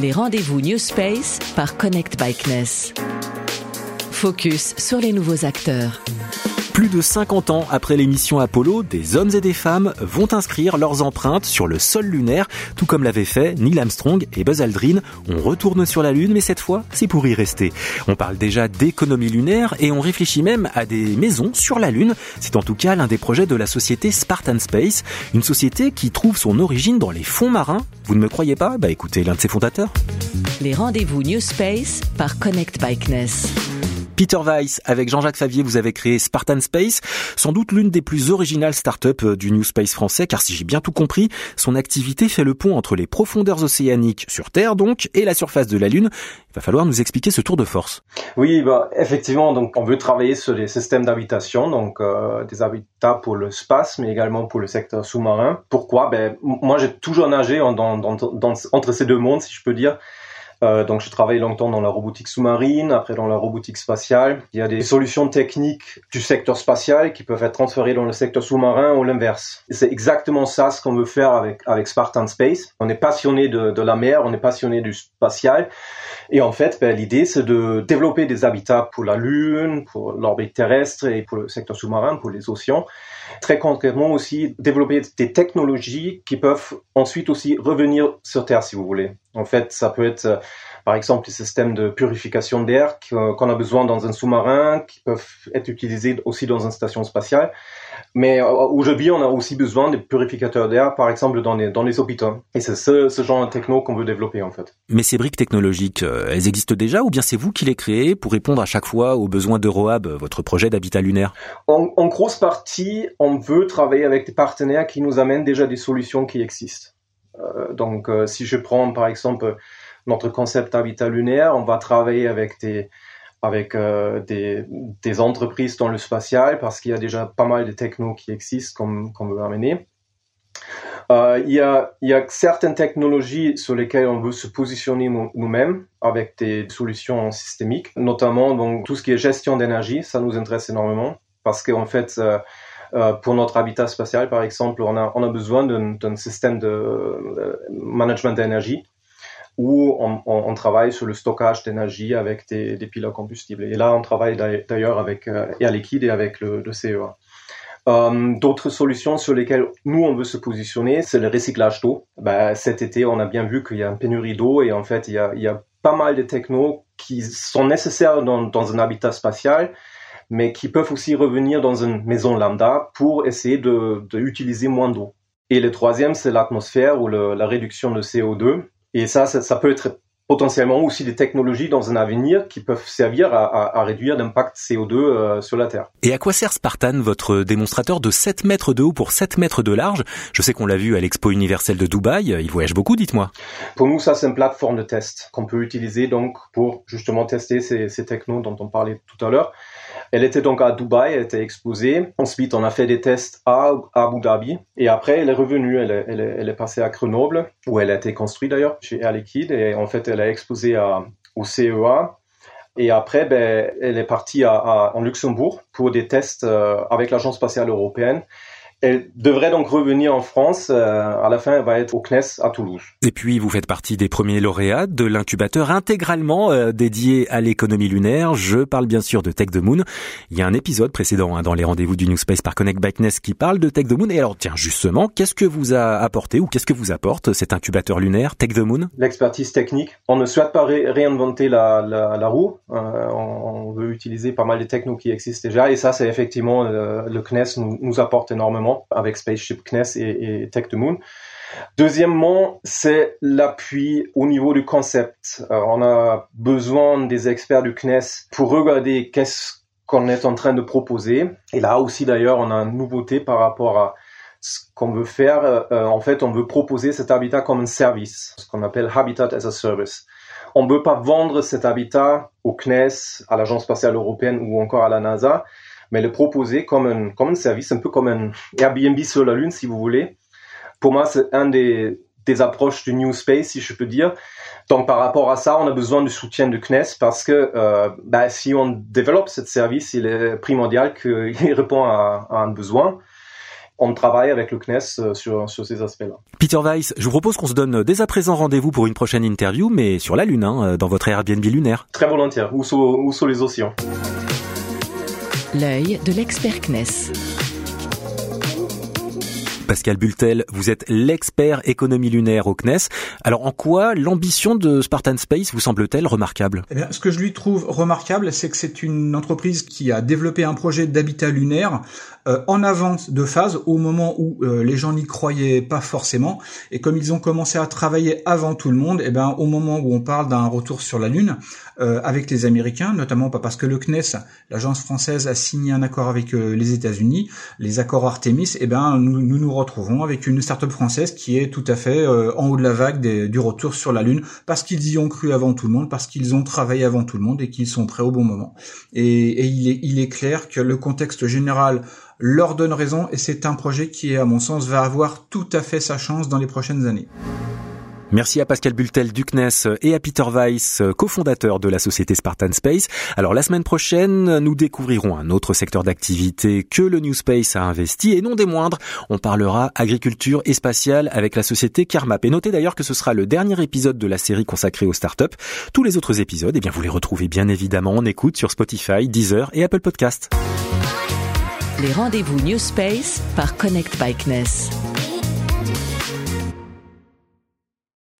Les rendez-vous New Space par Connect Bikeness. Focus sur les nouveaux acteurs. Plus de 50 ans après l'émission Apollo, des hommes et des femmes vont inscrire leurs empreintes sur le sol lunaire, tout comme l'avaient fait Neil Armstrong et Buzz Aldrin. On retourne sur la Lune, mais cette fois, c'est pour y rester. On parle déjà d'économie lunaire et on réfléchit même à des maisons sur la Lune. C'est en tout cas l'un des projets de la société Spartan Space, une société qui trouve son origine dans les fonds marins. Vous ne me croyez pas? Bah écoutez l'un de ses fondateurs. Les rendez-vous New Space par Connect Bikeness. Peter Weiss, avec Jean-Jacques Favier, vous avez créé Spartan Space, sans doute l'une des plus originales startups euh, du New Space français, car si j'ai bien tout compris, son activité fait le pont entre les profondeurs océaniques sur Terre donc et la surface de la Lune. Il va falloir nous expliquer ce tour de force. Oui, bah, effectivement, donc on veut travailler sur les systèmes d'habitation, donc euh, des habitats pour le space, mais également pour le secteur sous-marin. Pourquoi? Ben moi, j'ai toujours nagé entre ces deux mondes, si je peux dire. Euh, donc, je travaille longtemps dans la robotique sous-marine, après dans la robotique spatiale. Il y a des solutions techniques du secteur spatial qui peuvent être transférées dans le secteur sous-marin ou l'inverse. C'est exactement ça ce qu'on veut faire avec, avec Spartan Space. On est passionné de, de la mer, on est passionné du spatial. Et en fait, ben, l'idée, c'est de développer des habitats pour la Lune, pour l'orbite terrestre et pour le secteur sous-marin, pour les océans. Très concrètement aussi, développer des technologies qui peuvent ensuite aussi revenir sur Terre, si vous voulez. En fait, ça peut être, euh, par exemple, les systèmes de purification d'air euh, qu'on a besoin dans un sous-marin, qui peuvent être utilisés aussi dans une station spatiale. Mais euh, aujourd'hui, on a aussi besoin de purificateurs d'air, par exemple, dans les, dans les hôpitaux. Et c'est ce, ce genre de techno qu'on veut développer, en fait. Mais ces briques technologiques, elles existent déjà ou bien c'est vous qui les créez pour répondre à chaque fois aux besoins d'EuroHab, votre projet d'habitat lunaire? En, en grosse partie, on veut travailler avec des partenaires qui nous amènent déjà des solutions qui existent. Euh, donc, euh, si je prends par exemple notre concept habitat lunaire, on va travailler avec euh, des, entreprises dans le spatial parce qu'il y a déjà pas mal de technos qui existent qu'on veut amener. Euh, il, y a, certaines technologies sur lesquelles on veut se positionner nous-mêmes avec des solutions systémiques, notamment donc tout ce qui est gestion d'énergie, ça nous intéresse énormément parce qu'en fait pour notre habitat spatial, par exemple, on a, besoin d'un système de euh, management d'énergie où on, travaille sur le stockage d'énergie avec des, piles à combustible. Et là, on travaille d'ailleurs avec euh, Air Liquide et avec le, CEA. Euh, D'autres solutions sur lesquelles nous on veut se positionner, c'est le recyclage d'eau. Ben, cet été, on a bien vu qu'il y a une pénurie d'eau et en fait, il y a, pas mal de technos qui sont nécessaires dans un habitat spatial mais qui peuvent aussi revenir dans une maison lambda pour essayer de, de moins d'eau. Et le troisième, c'est l'atmosphère ou le, la réduction de CO2. Et ça, ça, ça peut être potentiellement aussi des technologies dans un avenir qui peuvent servir à, à, à réduire l'impact CO2 euh, sur la Terre. Et à quoi sert Spartan, votre démonstrateur de 7 mètres de haut pour 7 mètres de large? Je sais qu'on l'a vu à l'Expo universelle de Dubaï, il voyage beaucoup, dites-moi. Pour nous, ça c'est une plateforme de test qu'on peut utiliser donc pour justement tester ces, ces technos dont on parlait tout à l'heure. Elle était donc à Dubaï, elle était exposée. Ensuite, on a fait des tests à Abu Dhabi. Et après, elle est revenue, elle elle elle est passée à Grenoble, où elle a été construite d'ailleurs, chez Air Liquide. Et en fait, elle a exposé à, au CEA. Et après, ben, elle est partie à, à, en Luxembourg pour des tests euh, avec l'Agence spatiale européenne. Elle devrait donc revenir en France. Euh, à la fin, elle va être au CNES à Toulouse. Et puis, vous faites partie des premiers lauréats de l'incubateur intégralement euh, dédié à l'économie lunaire. Je parle bien sûr de Tech the Moon. Il y a un épisode précédent hein, dans les rendez-vous du New Space par Connect Bikeness qui parle de Tech the Moon. Et alors, tiens, justement, qu'est-ce que vous a apporté ou qu'est-ce que vous apporte cet incubateur lunaire Tech the Moon? L'expertise technique. On ne souhaite pas ré réinventer la, la, la roue. Euh, on, on, veut utiliser pas mal de technos qui existent déjà. Et ça, c'est effectivement euh, le CNES nous, nous apporte énormément avec Spaceship CNES et, et Tech the Moon. Deuxièmement, c'est l'appui au niveau du concept. On a besoin des experts du CNES pour regarder qu'est-ce qu'on est en train de proposer. Et là aussi, d'ailleurs, on a une nouveauté par rapport à ce qu'on veut faire. Euh, en fait, on veut proposer cet habitat comme un service, ce qu'on appelle Habitat as a Service. On ne veut pas vendre cet habitat au CNES, à l'Agence spatiale européenne ou encore à la NASA mais le proposer comme un, comme un service, un peu comme un Airbnb sur la Lune, si vous voulez. Pour moi, c'est un des, des approches du New Space, si je peux dire. Donc, par rapport à ça, on a besoin du soutien du CNES parce que euh, bah, si on développe ce service, il est primordial qu'il répond à, à, un besoin. on travaille avec le CNES sur, sur ces aspects-là. Peter Weiss, je vous propose qu'on se donne dès à présent rendez-vous pour une prochaine interview, mais sur la Lune, hein, dans votre Airbnb lunaire. Très volontiers, ou sur, ou sur les océans. L'œil de l'expert CNES. Pascal Bultel, vous êtes l'expert économie lunaire au CNES. Alors en quoi l'ambition de Spartan Space vous semble-t-elle remarquable? Eh bien, Ce que je lui trouve remarquable, c'est que c'est une entreprise qui a développé un projet d'habitat lunaire euh, en avance de phase au moment où euh, les gens n'y croyaient pas forcément. Et comme ils ont commencé à travailler avant tout le monde, eh bien, au moment où on parle d'un retour sur la Lune, euh, avec les Américains, notamment pas parce que le CNES, l'agence française, a signé un accord avec les États-Unis, les accords Artemis, eh ben nous, nous nous retrouvons avec une start-up française qui est tout à fait euh, en haut de la vague du retour sur la Lune parce qu'ils y ont cru avant tout le monde, parce qu'ils ont travaillé avant tout le monde et qu'ils sont prêts au bon moment. Et, il, est, il est clair que le contexte général leur donne raison et c'est un projet qui, à mon sens, va avoir tout à fait sa chance dans les prochaines années. Merci à Pascal Bultel du CNES et à Peter Weiss, cofondateur de la société Spartan Space. Alors la semaine prochaine, nous découvrirons un autre secteur d'activité que le New Space a investi et non des moindres. On parlera agriculture et spatiale avec la société Carmap. Et notez d'ailleurs que ce sera le dernier épisode de la série consacrée aux startups. Tous les autres épisodes, eh bien vous les retrouvez bien évidemment en écoute sur Spotify, Deezer et Apple Podcasts. Les rendez-vous New Space par Connect by CNES.